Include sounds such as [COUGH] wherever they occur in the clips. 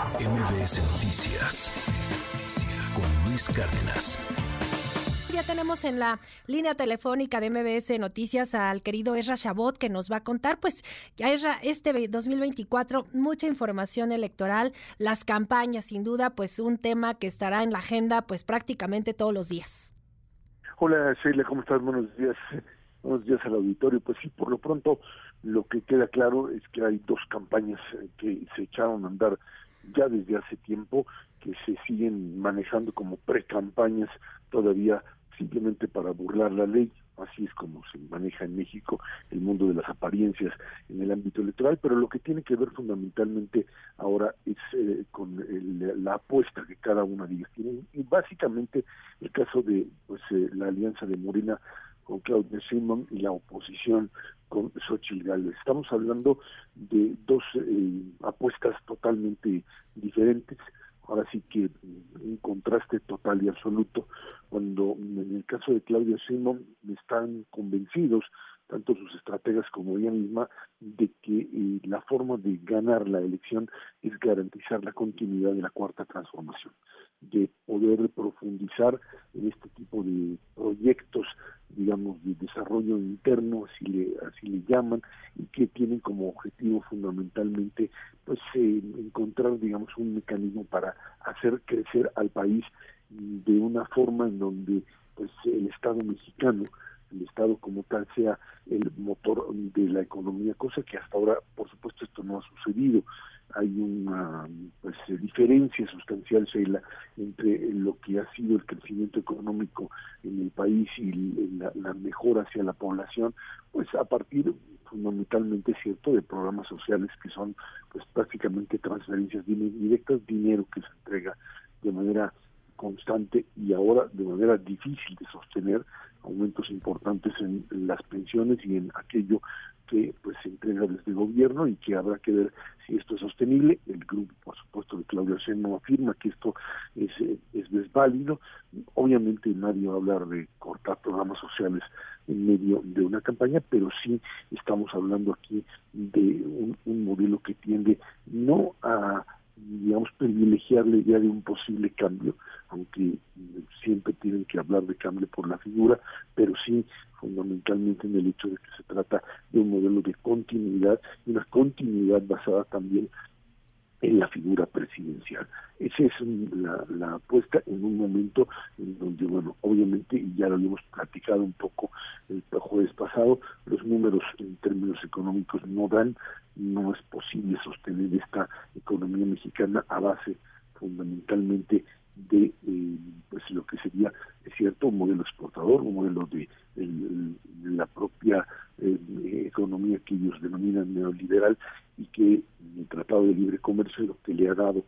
MBS Noticias con Luis Cárdenas. Ya tenemos en la línea telefónica de MBS Noticias al querido Ezra Chabot que nos va a contar, pues, Ezra, este 2024, mucha información electoral, las campañas, sin duda, pues un tema que estará en la agenda, pues prácticamente todos los días. Hola Sheila, ¿cómo estás? Buenos días. Buenos días al auditorio. Pues sí, por lo pronto lo que queda claro es que hay dos campañas que se echaron a andar ya desde hace tiempo, que se siguen manejando como pre-campañas todavía simplemente para burlar la ley, así es como se maneja en México el mundo de las apariencias en el ámbito electoral, pero lo que tiene que ver fundamentalmente ahora es eh, con la apuesta que cada una de ellas tiene, y básicamente el caso de pues eh, la alianza de Morena con Claudia Simón y la oposición con Xochitl Gálvez. Estamos hablando de dos eh, apuestas totalmente diferentes, ahora sí que un contraste total y absoluto, cuando en el caso de Claudia Simón están convencidos tanto sus como ella misma, de que eh, la forma de ganar la elección es garantizar la continuidad de la cuarta transformación, de poder profundizar en este tipo de proyectos, digamos, de desarrollo interno, así le, así le llaman, y que tienen como objetivo fundamentalmente, pues, eh, encontrar, digamos, un mecanismo para hacer crecer al país de una forma en donde, pues, el Estado mexicano el Estado como tal sea el motor de la economía, cosa que hasta ahora, por supuesto, esto no ha sucedido. Hay una pues, diferencia sustancial, Sheila, entre lo que ha sido el crecimiento económico en el país y la, la mejora hacia la población, pues a partir fundamentalmente cierto de programas sociales que son pues prácticamente transferencias directas, dinero que se entrega de manera constante y ahora de manera difícil de sostener aumentos importantes en, las pensiones y en aquello que pues se entrega desde el gobierno y que habrá que ver si esto es sostenible. El grupo, por supuesto, de Claudia no afirma que esto es, es desválido. Obviamente nadie va a hablar de cortar programas sociales en medio de una campaña, pero sí estamos hablando aquí de un modelo que tiende no a digamos, privilegiar la idea de un posible cambio, aunque siempre tienen que hablar de cambio por la figura, pero sí fundamentalmente en el hecho de que se trata de un modelo de continuidad, una continuidad basada también en la figura presidencial. Esa es la, la, apuesta en un momento en donde, bueno, obviamente, y ya lo habíamos platicado un poco el jueves pasado, los números en términos económicos no dan, no es posible sostener esta economía mexicana a base fundamentalmente de eh, pues lo que sería es cierto un modelo exportador un modelo de, la propia eh, economía que ellos denominan neoliberal y que el tratado de libre comercio lo que le ha dado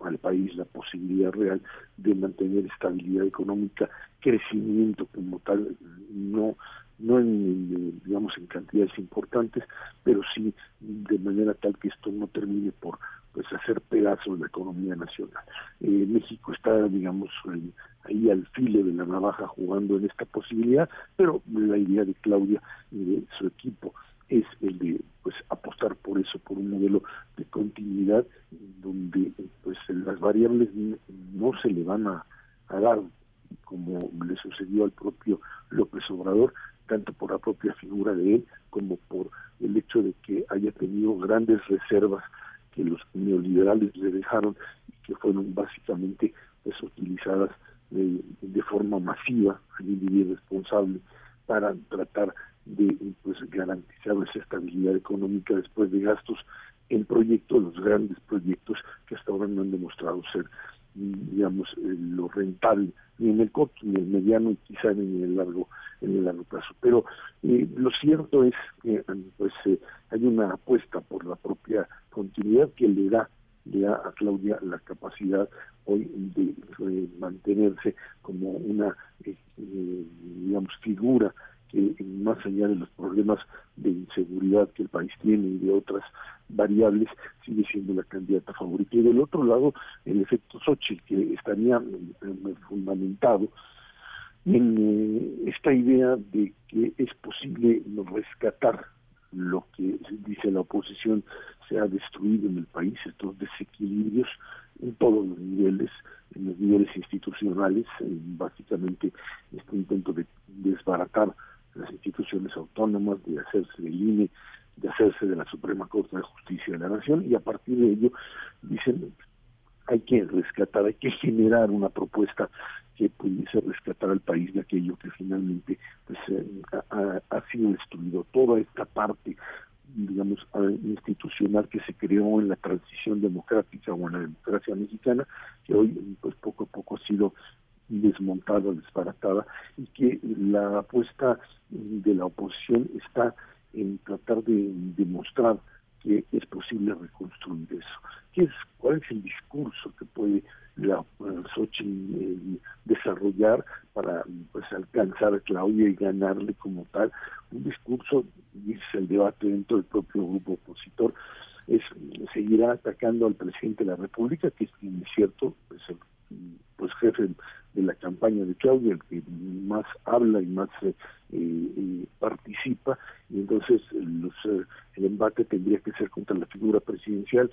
al país la posibilidad real de mantener estabilidad económica crecimiento como tal no no en, digamos en cantidades importantes pero sí de manera tal que esto no termine por pues hacer pedazos la economía nacional. Eh, México está, digamos, ahí al filo de la navaja jugando en esta posibilidad, pero la idea de Claudia y de su equipo es el de pues apostar por eso, por un modelo de continuidad donde pues las variables no se le van a, a dar como le sucedió al propio López Obrador, tanto por la propia figura de él como por el hecho de que haya tenido grandes reservas que los neoliberales le dejaron y que fueron básicamente pues utilizadas de, forma masiva a nivel responsable para tratar de pues garantizar esa estabilidad económica después de gastos en proyectos, los grandes proyectos que hasta ahora no han demostrado ser digamos eh, lo rentable ni en el corto ni en el mediano y quizá en el largo en el largo plazo. Pero eh, lo cierto es que pues eh, hay una apuesta por la propia continuidad que le da da a Claudia la capacidad hoy de, mantenerse como una digamos figura que más allá de los problemas de inseguridad que el país tiene y de otras variables, sigue siendo la candidata favorita. Y del otro lado, el efecto Xochitl, que estaría eh, fundamentado en eh, esta idea de que es posible rescatar lo que dice la oposición se ha destruido en el país, estos desequilibrios constitucionales, básicamente este intento de desbaratar las instituciones autónomas, de hacerse del INE, de hacerse de la Suprema Corte de Justicia de la Nación, y a partir de ello dicen hay que rescatar, hay que generar una propuesta que pudiese rescatar al país de aquello que finalmente pues, eh, ha, sido destruido. Toda esta parte digamos, institucional que se creó en la transición democrática o en la democracia mexicana, que hoy pues poco a poco ha sido desmontada, desbaratada, y que la apuesta de la oposición está en tratar de demostrar que es posible reconstruir eso. ¿Qué es, ¿Cuál es el discurso que puede la Xochitl eh, desarrollar para pues alcanzar a Claudia y ganarle como tal? Un discurso, dice el debate dentro del propio grupo opositor, es seguirá atacando al presidente de la República, que es cierto, pues, pues jefe de la campaña de Claudia, el que más habla y más eh, eh, participa, y entonces los, eh, el embate tendría que ser contra la figura presidencial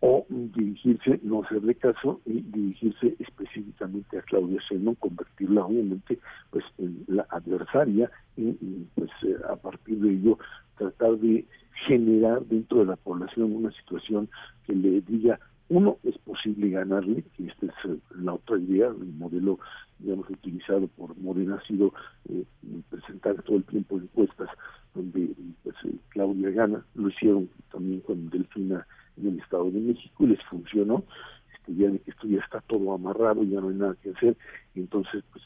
o dirigirse, no hacerle caso y dirigirse específicamente a Claudia Sheinbaum, convertirla obviamente pues en la adversaria y, pues a partir de ello tratar de generar dentro de la población una situación que le diga uno, es posible ganarle, y esta es eh, la otra idea, el modelo, digamos, utilizado por Morena ha sido eh, presentar todo el tiempo encuestas donde pues, eh, Claudia gana, lo hicieron también con Delfina en el Estado de México y les funcionó, este, ya de que esto ya está todo amarrado, ya no hay nada que hacer, y entonces pues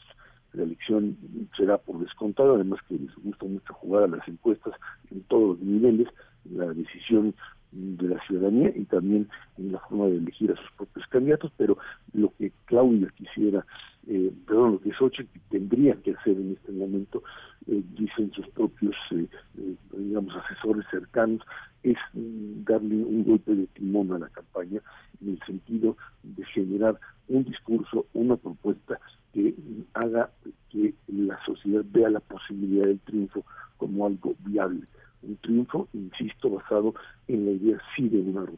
la elección será por descontado, además que les gusta mucho jugar a las encuestas en todos los niveles, la decisión de la ciudadanía y también en la elegir a sus propios candidatos, pero lo que Claudia quisiera, eh, perdón, lo que Xochitl tendría que hacer en este momento, eh, dicen sus propios, eh, eh, digamos, asesores cercanos, es mm, darle un golpe de timón a la campaña en el sentido de generar un discurso, una propuesta que haga que la sociedad vea la posibilidad del triunfo como algo viable. Un triunfo, insisto, basado en la idea sí de una de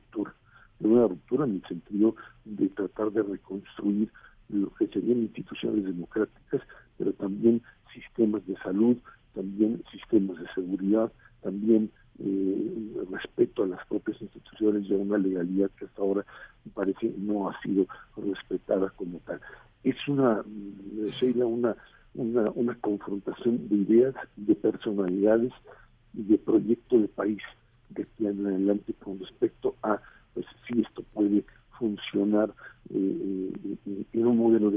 en el sentido de tratar de reconstruir lo que serían instituciones democráticas, pero también sistemas de salud, también sistemas de seguridad, también eh, respeto a las propias instituciones y a una legalidad que hasta ahora parece no ha sido respetada como tal. Es una, Sheila, una, una, una confrontación de ideas, de personalidades, y de proyecto de país de aquí en adelante con respecto a pues si esto puede funcionar eh, eh, en un modelo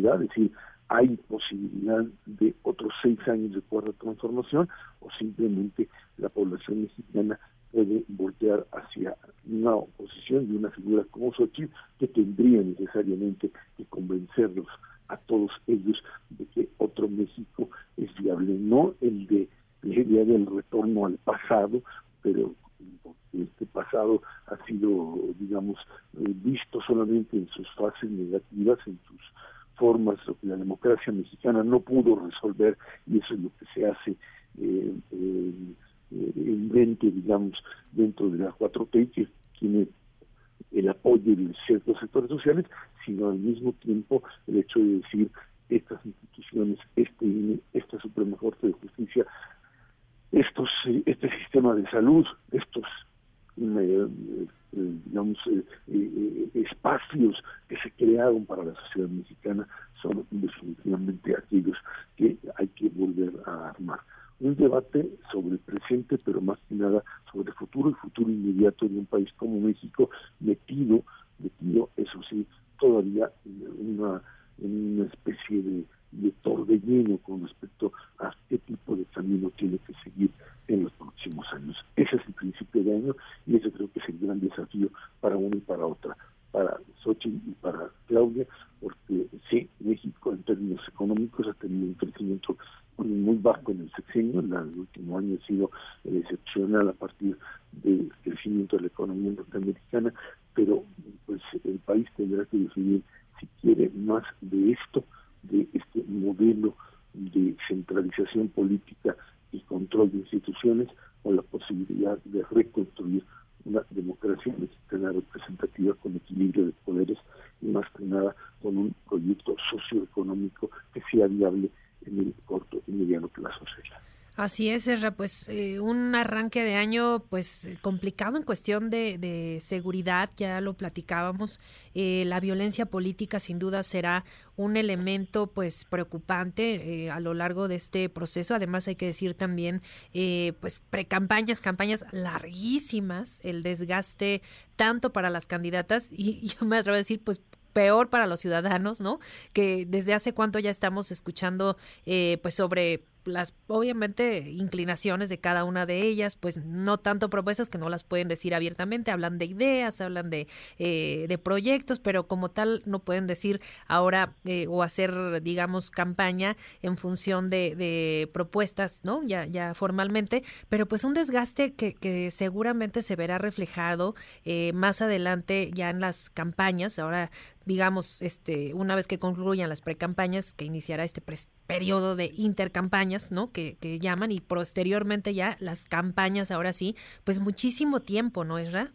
es decir, hay posibilidad de otros seis años de cuarta transformación o simplemente la población mexicana puede voltear hacia una oposición de una figura como Xochitl que tendría necesariamente que convencerlos a todos ellos de que otro México es viable, no el de idea del retorno al pasado, pero este pasado ha sido, digamos, eh, visto solamente en sus fases negativas, en sus formas, lo que la democracia mexicana no pudo resolver, y eso es lo que se hace eh, eh, evidente, digamos, dentro de la 4T, que tiene el apoyo de ciertos sectores sociales, sino al mismo tiempo el hecho de decir estas instituciones, este esta Suprema Corte de Justicia estos este sistema de salud, estos eh, eh, digamos eh, espacios que se crearon para la sociedad mexicana son definitivamente aquellos que hay que volver a armar. Un debate sobre el presente, pero más que nada sobre el futuro y futuro inmediato de un país como México, metido, metido, eso sí, todavía en una, una especie de de torbellino con respecto a qué tipo de camino tiene que seguir en los próximos años. Ese es el principio de año y ese creo que es el gran para una y para otra, para Xochitl y para Claudia, porque sí, México en términos económicos ha tenido un crecimiento muy bajo en el sexenio, el último año ha sido excepcional a partir del crecimiento de la economía norteamericana, pero pues el país tendrá que decidir si quiere más de esto de este modelo de centralización política y control de instituciones o la posibilidad de reconstruir una democracia mexicana representativa con equilibrio de poderes y más que nada con un proyecto socioeconómico que sea viable en el corto y mediano plazo. Así es, Erra, pues eh, un arranque de año pues complicado en cuestión de, seguridad, ya lo platicábamos, eh, la violencia política sin duda será un elemento pues preocupante eh, a lo largo de este proceso, además hay que decir también pues precampañas, campañas larguísimas, el desgaste tanto para las candidatas y [LAUGHS] yo me atrevo a decir pues peor para los ciudadanos, ¿no? Que desde hace cuánto ya estamos escuchando pues sobre las obviamente inclinaciones de cada una de ellas, pues no tanto propuestas que no las pueden decir abiertamente, hablan de ideas, hablan de, eh, de proyectos, pero como tal no pueden decir ahora eh, o hacer, digamos, campaña en función de, propuestas, ¿no? Ya, ya formalmente, pero pues un desgaste que, que seguramente se verá reflejado eh, más adelante ya en las campañas. Ahora digamos, este, una vez que concluyan las precampañas, que iniciará este periodo de ¿no? Que, que, llaman, y posteriormente ya las campañas, ahora sí, pues muchísimo tiempo, ¿no, Esra?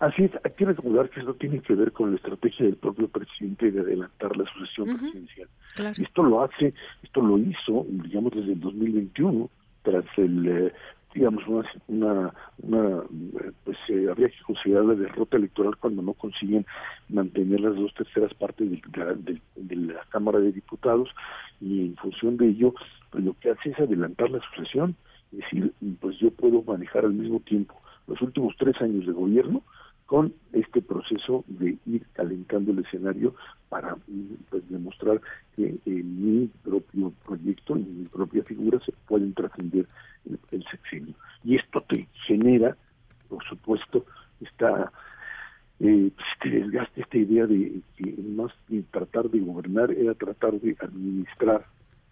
Así es, hay que recordar que eso tiene que ver con la estrategia del propio presidente de adelantar la sucesión presidencial. Esto lo hace, esto lo hizo, digamos, desde el 2021, tras el eh, digamos, una, una, pues eh, habría que considerar la derrota electoral cuando no consiguen mantener las dos terceras partes de, de, la Cámara de Diputados y en función de ello, pues lo que hace es adelantar la sucesión, es decir, pues yo puedo manejar al mismo tiempo los últimos tres años de gobierno con este proceso de ir calentando el escenario para pues, demostrar que mi propio proyecto y mi propia figura se pueden trascender el, el sexenio. Y esto te genera, por supuesto, esta eh, pues, este desgaste, esta idea de que más que tratar de gobernar era tratar de administrar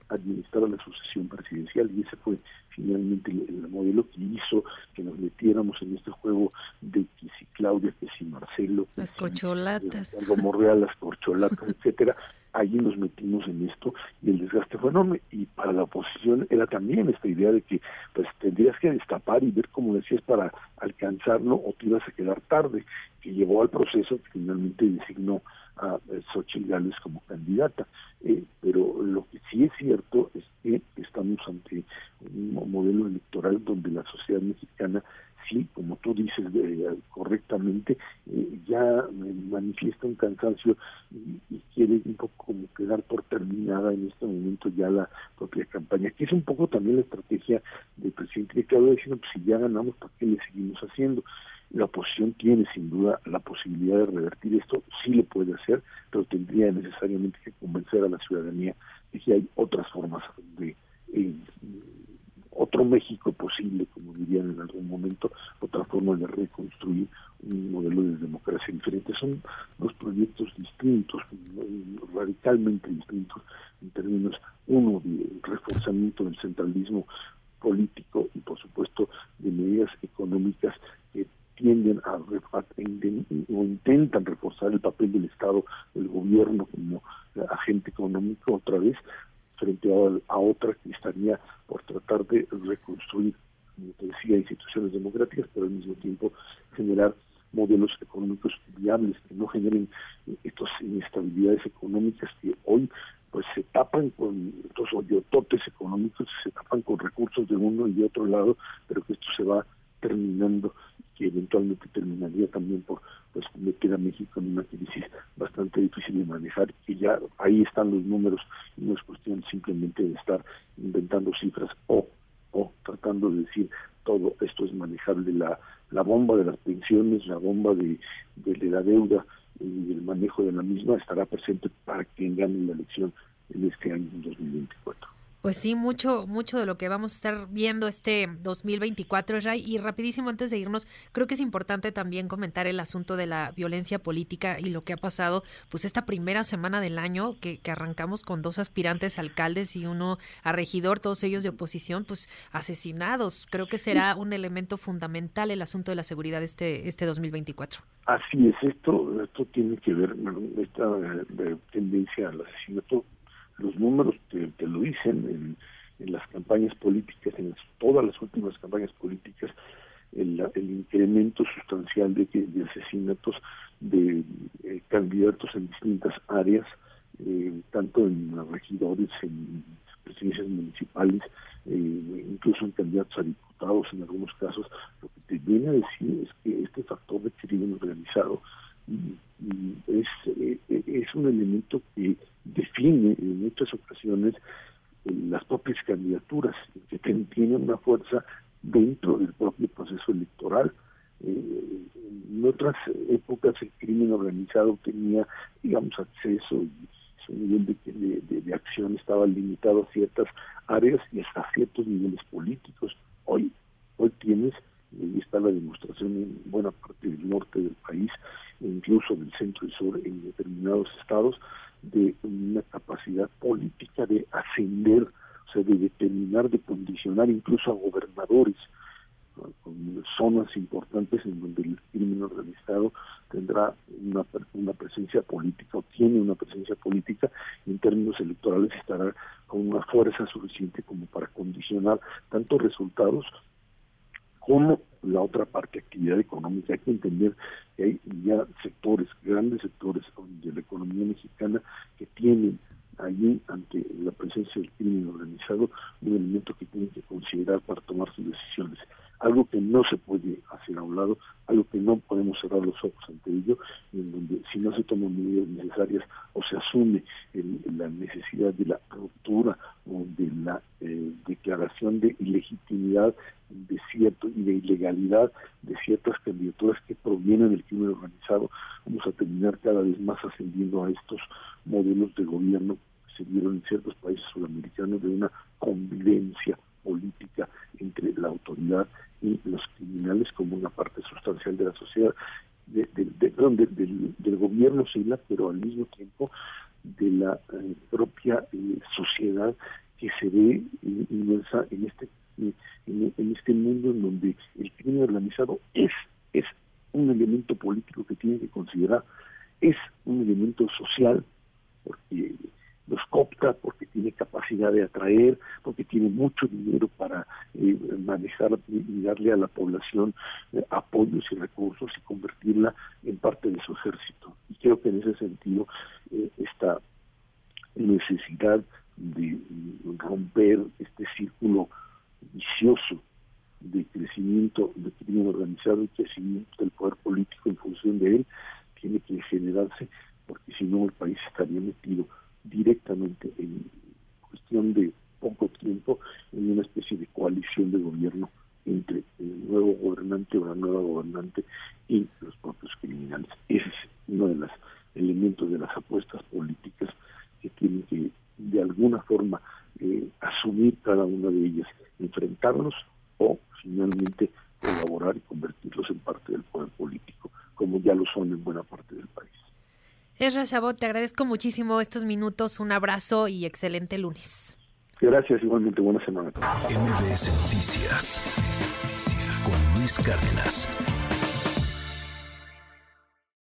administrar la sucesión presidencial y ese fue finalmente el, modelo que hizo que nos metiéramos en este juego de que si Claudia, que si Marcelo, las corcholatas, algo Morreal, las corcholatas, [LAUGHS] etcétera, allí nos metimos en esto y el desgaste fue enorme y para la oposición era también esta idea de que pues tendrías que destapar y ver como decías para alcanzarlo o te ibas a quedar tarde que llevó al proceso que finalmente designó a Xochitl Gales como candidata. Eh, pero lo que sí es cierto es que estamos ante un modelo electoral donde la sociedad mexicana sí, como tú dices correctamente, eh, ya manifiesta un cansancio y, quiere un poco como quedar por terminada en este momento ya la propia campaña, que es un poco también la estrategia del presidente que acaba diciendo, pues si ya ganamos, ¿por qué le seguimos haciendo? La oposición tiene sin duda la posibilidad de revertir esto, sí lo puede hacer, pero tendría necesariamente que convencer a la ciudadanía de que hay otras formas de eh, otro México posible, como dirían en algún momento, otra forma de reconstruir un modelo de democracia diferente. Son dos proyectos distintos, radicalmente distintos en términos, uno de reforzamiento del centralismo político y por supuesto de medidas económicas que tienden a, o intentan reforzar el papel del Estado, del gobierno como agente económico otra vez, frente a, otra que estaría por tratar de reconstruir, como te decía, instituciones democráticas, pero al mismo tiempo generar modelos económicos viables que no generen estas inestabilidades económicas que hoy pues se tapan con estos hoyototes económicos, se tapan con recursos de uno y de otro lado, pero que esto se va terminando que eventualmente terminaría también por pues meter a México en una crisis bastante difícil de manejar. Que ya ahí están los números y no es cuestión simplemente de estar inventando cifras o o tratando de decir todo esto es manejable. La la bomba de las pensiones la bomba de, de, la deuda y el manejo de la misma estará presente para quien gane la elección en este año 2024 pues sí, mucho, mucho de lo que vamos a estar viendo este 2024, Ray. Y rapidísimo, antes de irnos, creo que es importante también comentar el asunto de la violencia política y lo que ha pasado, pues esta primera semana del año, que, que arrancamos con dos aspirantes alcaldes y uno a regidor, todos ellos de oposición, pues asesinados. Creo que será un elemento fundamental el asunto de la seguridad este, este 2024. Así es, esto, esto tiene que ver, esta eh, tendencia al asesinato los números te, lo dicen en, las campañas políticas, en todas las últimas campañas políticas, el, incremento sustancial de, de asesinatos de eh, candidatos en distintas áreas tanto en regidores, en presidencias municipales, incluso en candidatos a diputados en algunos casos, lo que te viene a decir es que este factor de crimen organizado es, es un elemento que define en muchas ocasiones las propias candidaturas, que tienen una fuerza dentro del propio proceso electoral. Eh, en otras épocas el crimen organizado tenía, digamos, acceso y su nivel de, de, acción estaba limitado a ciertas áreas y hasta ciertos niveles políticos. Hoy, hoy tienes, y está la demostración en buena parte del norte del país, incluso del en determinados estados, de una capacidad política de ascender, o sea, de determinar, de condicionar incluso a gobernadores, con zonas importantes en donde el crimen organizado tendrá una, una presencia política o tiene una presencia política y en términos electorales estará con una fuerza suficiente como para condicionar tanto resultados como la otra parte, actividad económica. Hay que entender que hay ya sectores, grandes sectores de la economía mexicana que tienen allí ante la presencia del crimen organizado un elemento que tienen que considerar para tomar sus decisiones. Algo que no se puede hacer a un lado, algo que no podemos cerrar los ojos ante ello, en donde si no se toman medidas necesarias o se asume la necesidad de la ruptura o de la eh, declaración de ilegitimidad de cierto y de ilegalidad de ciertas candidaturas que provienen del crimen organizado, vamos a terminar cada vez más ascendiendo a estos modelos de gobierno que se dieron en ciertos países sudamericanos de una convivencia política entre la autoridad y los criminales como una parte sustancial de la sociedad, de, del, gobierno civil, pero al mismo tiempo de la eh, propia eh, sociedad que se ve inmersa en este en, este mundo en donde el crimen organizado es, es un elemento político que tiene que considerar, es un elemento social, porque los copta, porque tiene capacidad de atraer, porque tiene mucho dinero para eh, manejar y darle a la población eh, apoyos y recursos y convertirla en parte de su ejército. Y creo que en ese sentido eh, esta necesidad de romper este círculo vicioso de crecimiento del crimen organizado y crecimiento del poder político en función de él tiene que generarse porque si no el país estaría metido directamente en cuestión de poco tiempo en una especie de coalición de gobierno entre el nuevo gobernante o la nueva gobernante y los propios criminales. Ese es uno de los elementos de las apuestas políticas que tienen que de alguna forma eh, asumir cada una de ellas enfrentarlos o finalmente colaborar y convertirlos en parte del poder político, como ya lo son en buena parte del país. Esra Chabot, te agradezco muchísimo estos minutos, un abrazo y excelente lunes. Gracias, igualmente, buena semana. MBS Noticias con Luis Cárdenas.